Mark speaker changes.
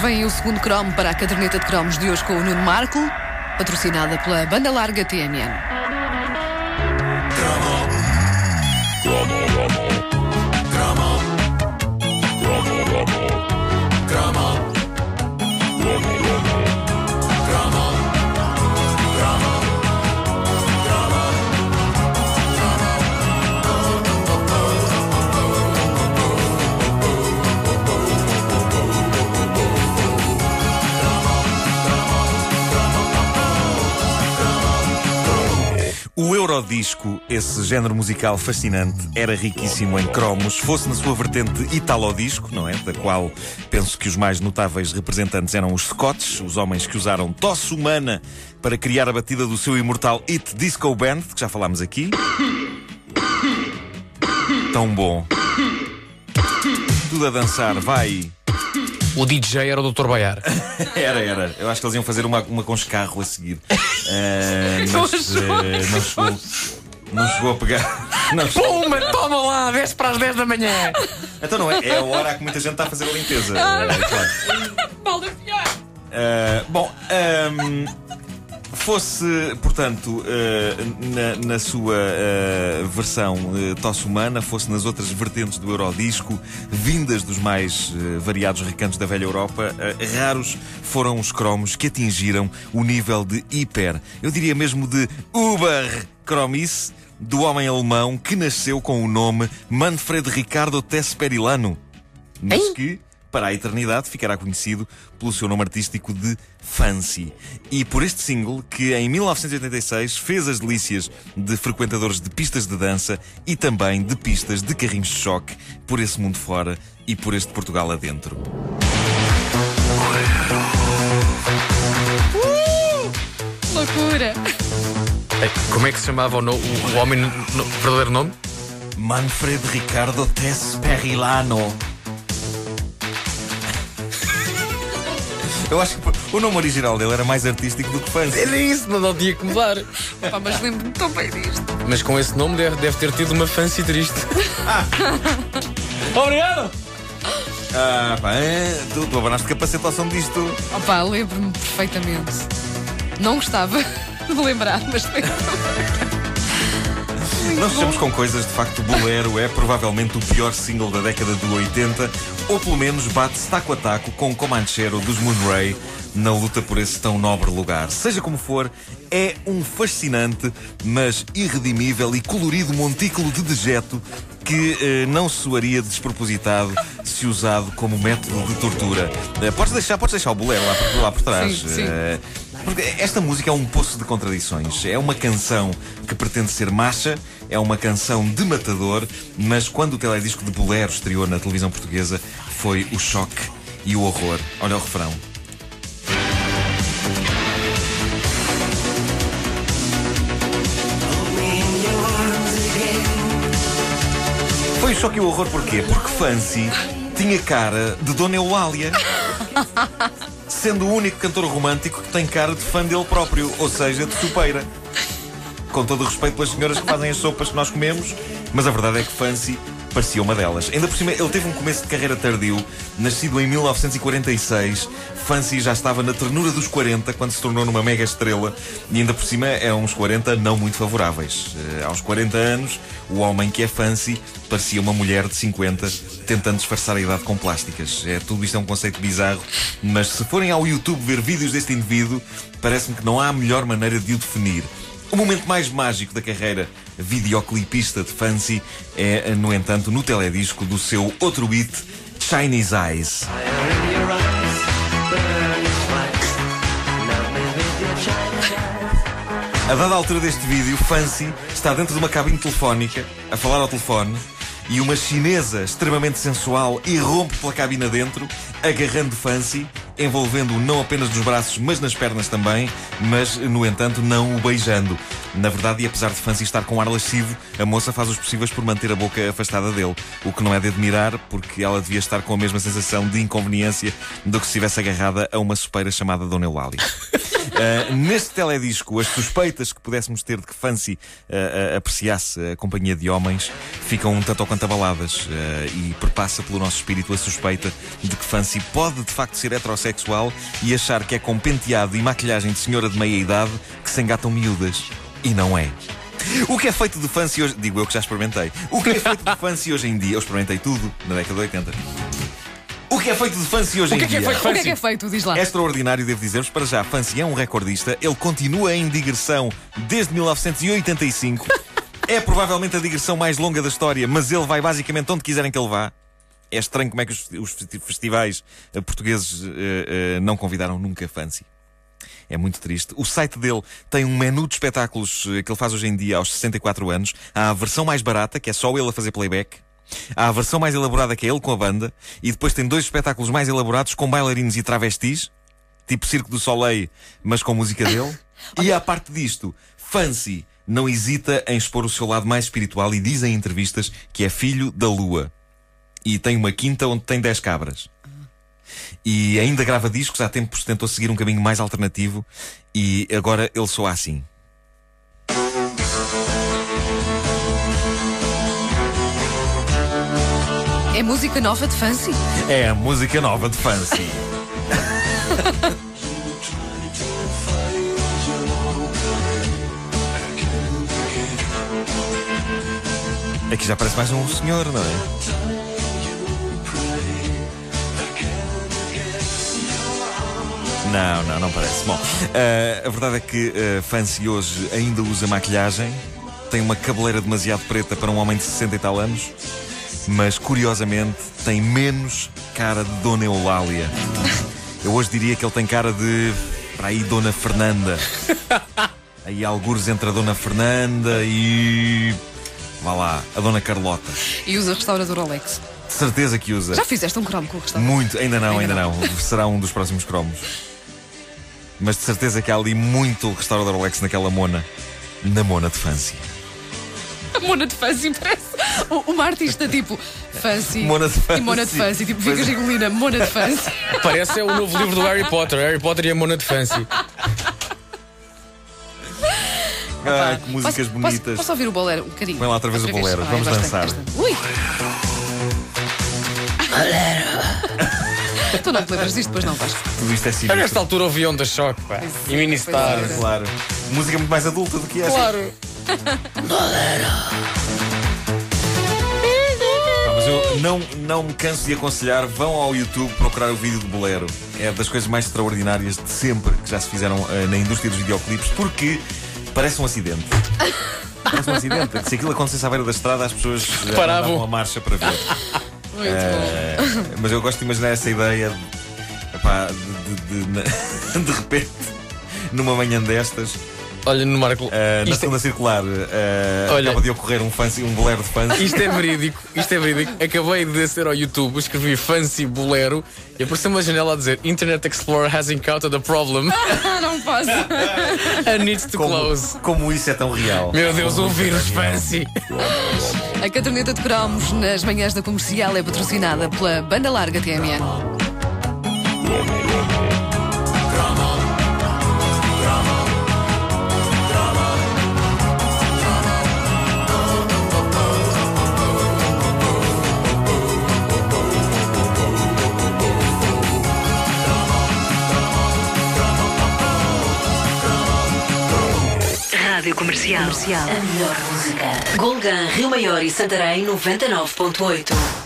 Speaker 1: Vem o segundo cromo para a caderneta de cromos de hoje com o Nuno Marco, patrocinada pela banda larga TMN.
Speaker 2: Eurodisco, esse género musical fascinante, era riquíssimo em cromos, fosse na sua vertente italodisco, não é? Da qual penso que os mais notáveis representantes eram os Scots, os homens que usaram tosse humana para criar a batida do seu imortal It Disco Band, que já falámos aqui. Tão bom. Tudo a dançar, vai.
Speaker 3: O DJ era o Dr. Baiar.
Speaker 2: Era, era. Eu acho que eles iam fazer uma, uma com escarro a seguir. Uh, mas uh, não, chegou, não chegou a pegar. Não chegou.
Speaker 3: Puma, toma lá, 10 para as 10 da manhã.
Speaker 2: Então não é? É a hora que muita gente está a fazer a limpeza. Uh, claro. Uh, bom, um, fosse, portanto, uh, na, na, sua uh, versão uh, tosse humana, fosse nas outras vertentes do Eurodisco, vindas dos mais variados recantos da velha Europa, raros foram os cromos que atingiram o nível de hiper, eu diria mesmo de uber cromice, do homem alemão que nasceu com o nome Manfred Ricardo Tesperilano, mas que para a eternidade ficará conhecido pelo seu nome artístico de Fancy. E por este single, que em 1986 fez as delícias de frequentadores de pistas de dança e também de pistas de carrinhos de choque por esse mundo fora e por este Portugal adentro.
Speaker 1: Uh! Loucura!
Speaker 3: Como é que se chamava o, no, o, o homem, no, verdadeiro nome?
Speaker 2: Manfred Ricardo Tesperilano. Eu acho que o nome original dele era mais artístico do que fã.
Speaker 3: Era isso, mas não tinha que mudar.
Speaker 1: Opa, mas lembro-me tão bem disto.
Speaker 3: Mas com esse nome deve, deve ter tido uma fancy triste. Ah. Obrigado!
Speaker 2: Ah, pá, é, tu, tu abanaste capacete ao som disto.
Speaker 1: Opa, lembro-me perfeitamente. Não gostava de lembrar, mas lembro-me.
Speaker 2: Nós estamos com coisas, de facto, o Bolero é provavelmente o pior single da década de 80, ou pelo menos bate-se taco a taco com o Comanchero dos Moonray na luta por esse tão nobre lugar. Seja como for, é um fascinante, mas irredimível e colorido montículo de dejeto que eh, não soaria despropositado se usado como método de tortura. Eh, podes, deixar, podes deixar o bolero lá por, lá por trás.
Speaker 1: Sim, sim. Eh,
Speaker 2: porque esta música é um poço de contradições. É uma canção que pretende ser macha, é uma canção de matador, mas quando o teledisco de Bolero estreou na televisão portuguesa, foi o choque e o horror. Olha o refrão. Foi o choque e o horror porquê? Porque Fancy tinha cara de Dona Eulália. Sendo o único cantor romântico que tem cara de fã dele próprio, ou seja, de supeira. Com todo o respeito pelas senhoras que fazem as sopas que nós comemos, mas a verdade é que Fancy parecia uma delas. Ainda por cima, ele teve um começo de carreira tardio, nascido em 1946. Fancy já estava na ternura dos 40 quando se tornou numa mega estrela e ainda por cima é uns 40 não muito favoráveis. Uh, aos 40 anos, o homem que é Fancy parecia uma mulher de 50 tentando disfarçar a idade com plásticas. É, tudo isto é um conceito bizarro, mas se forem ao YouTube ver vídeos deste indivíduo, parece-me que não há melhor maneira de o definir. O momento mais mágico da carreira videoclipista de Fancy é, no entanto, no teledisco do seu outro hit, Chinese Eyes. A dada altura deste vídeo, Fancy está dentro de uma cabine telefónica, a falar ao telefone, e uma chinesa extremamente sensual irrompe pela cabina dentro, agarrando Fancy, envolvendo-o não apenas nos braços, mas nas pernas também, mas, no entanto, não o beijando. Na verdade, e apesar de Fancy estar com ar lascivo, a moça faz os possíveis por manter a boca afastada dele, o que não é de admirar, porque ela devia estar com a mesma sensação de inconveniência do que se estivesse agarrada a uma sopeira chamada Dona Eulália. Uh, neste teledisco, as suspeitas que pudéssemos ter de que Fancy uh, uh, apreciasse a companhia de homens ficam um tanto ou quanto abaladas e perpassa pelo nosso espírito a suspeita de que Fancy pode de facto ser heterossexual e achar que é com penteado e maquilhagem de senhora de meia idade que se engatam miúdas. E não é. O que é feito de fancy hoje. Digo eu que já experimentei. O que é feito de fancy hoje em dia? Eu experimentei tudo na década de 80. O que é feito de fancy hoje
Speaker 3: O que
Speaker 2: em
Speaker 3: é que é
Speaker 2: dia?
Speaker 3: feito
Speaker 1: O que é que é feito? Diz lá.
Speaker 2: É extraordinário, devo dizer-vos. Para já, Fancy é um recordista. Ele continua em digressão desde 1985. É provavelmente a digressão mais longa da história, mas ele vai basicamente onde quiserem que ele vá. É estranho como é que os, os festivais eh, portugueses eh, eh, não convidaram nunca Fancy. É muito triste. O site dele tem um menu de espetáculos eh, que ele faz hoje em dia aos 64 anos. Há a versão mais barata, que é só ele a fazer playback. Há a versão mais elaborada, que é ele com a banda. E depois tem dois espetáculos mais elaborados com bailarinos e travestis. Tipo Circo do Soleil, mas com música dele. e à parte disto, Fancy não hesita em expor o seu lado mais espiritual e diz em entrevistas que é filho da lua. E tem uma quinta onde tem 10 cabras. E ainda grava discos, há tempos tentou seguir um caminho mais alternativo e agora ele soa assim.
Speaker 1: É música nova de Fancy?
Speaker 2: É a música nova de Fancy. Aqui já parece mais um senhor, não é? Não, não, não parece. Bom, uh, a verdade é que uh, Fancy hoje ainda usa maquilhagem, tem uma cabeleira demasiado preta para um homem de 60 e tal anos, mas curiosamente tem menos cara de Dona Eulália. Eu hoje diria que ele tem cara de. para aí, Dona Fernanda. Aí algures entre a Dona Fernanda e. vá lá, a Dona Carlota.
Speaker 1: E usa restaurador Alex.
Speaker 2: De certeza que usa.
Speaker 1: Já fizeste um cromo com o restaurador?
Speaker 2: Muito, ainda não, ainda,
Speaker 1: Ainda
Speaker 2: não. Será um dos próximos cromos. Mas de certeza que há ali muito restaurador Alex naquela mona. Na mona de Fancy.
Speaker 1: A Mona de Fancy parece uma artista tipo Fancy.
Speaker 2: Mona de Fancy.
Speaker 1: E Mona de Fancy. Tipo, ficas
Speaker 2: é.
Speaker 1: engolida, Mona de Fancy.
Speaker 3: Parece é o novo livro do Harry Potter. Harry Potter e a Mona de Fancy.
Speaker 2: Ai, que músicas
Speaker 1: Posso-
Speaker 2: bonitas.
Speaker 1: Posso, posso ouvir o bolero um bocadinho?
Speaker 2: Põe lá outra vez o bolero. Vamos dançar.
Speaker 1: Ui! tu não te lembras disto, depois não vais.
Speaker 2: Tudo isto é
Speaker 3: Eu
Speaker 2: sinistro.
Speaker 3: nesta altura ouvi Onda Choque, pá. E Ministar.
Speaker 1: É.
Speaker 2: Claro. Música muito mais adulta do que essa.
Speaker 3: Claro.
Speaker 2: Ah, Mas eu não, não me canso de aconselhar, vão ao YouTube procurar o vídeo de Bolero. É das coisas mais extraordinárias de sempre que já se fizeram eh, na indústria dos videoclipes, porque parece um acidente. Parece um acidente. Se aquilo acontecesse à beira da estrada, as pessoas eh,
Speaker 3: Paravam.
Speaker 2: a marcha para ver.
Speaker 1: Muito
Speaker 2: Eh, mas eu gosto de imaginar essa ideia epá, de, de- de- na- de repente, numa manhã destas,
Speaker 3: Olha, no Marco.
Speaker 2: eh, na
Speaker 3: isto,
Speaker 2: segunda circular, eh,
Speaker 3: Olha.
Speaker 2: acaba de ocorrer um, fancy, um bolero de fãs.
Speaker 3: isto é verídico. Isto é verídico. Acabei de descer ao YouTube, escrevi Fancy Bolero e apareceu uma janela a dizer Internet Explorer has encountered a problem
Speaker 1: não posso.
Speaker 3: and needs to
Speaker 2: Como,
Speaker 3: close.
Speaker 2: como isso é tão real.
Speaker 3: Meu Deus, um vírus Fancy.
Speaker 1: A caderneta de cromos nas manhãs da comercial é patrocinada pela Banda Larga TMN.
Speaker 4: Rádio Comercial. A melhor música. Golgan, Rio Maior e Santarém 99.8.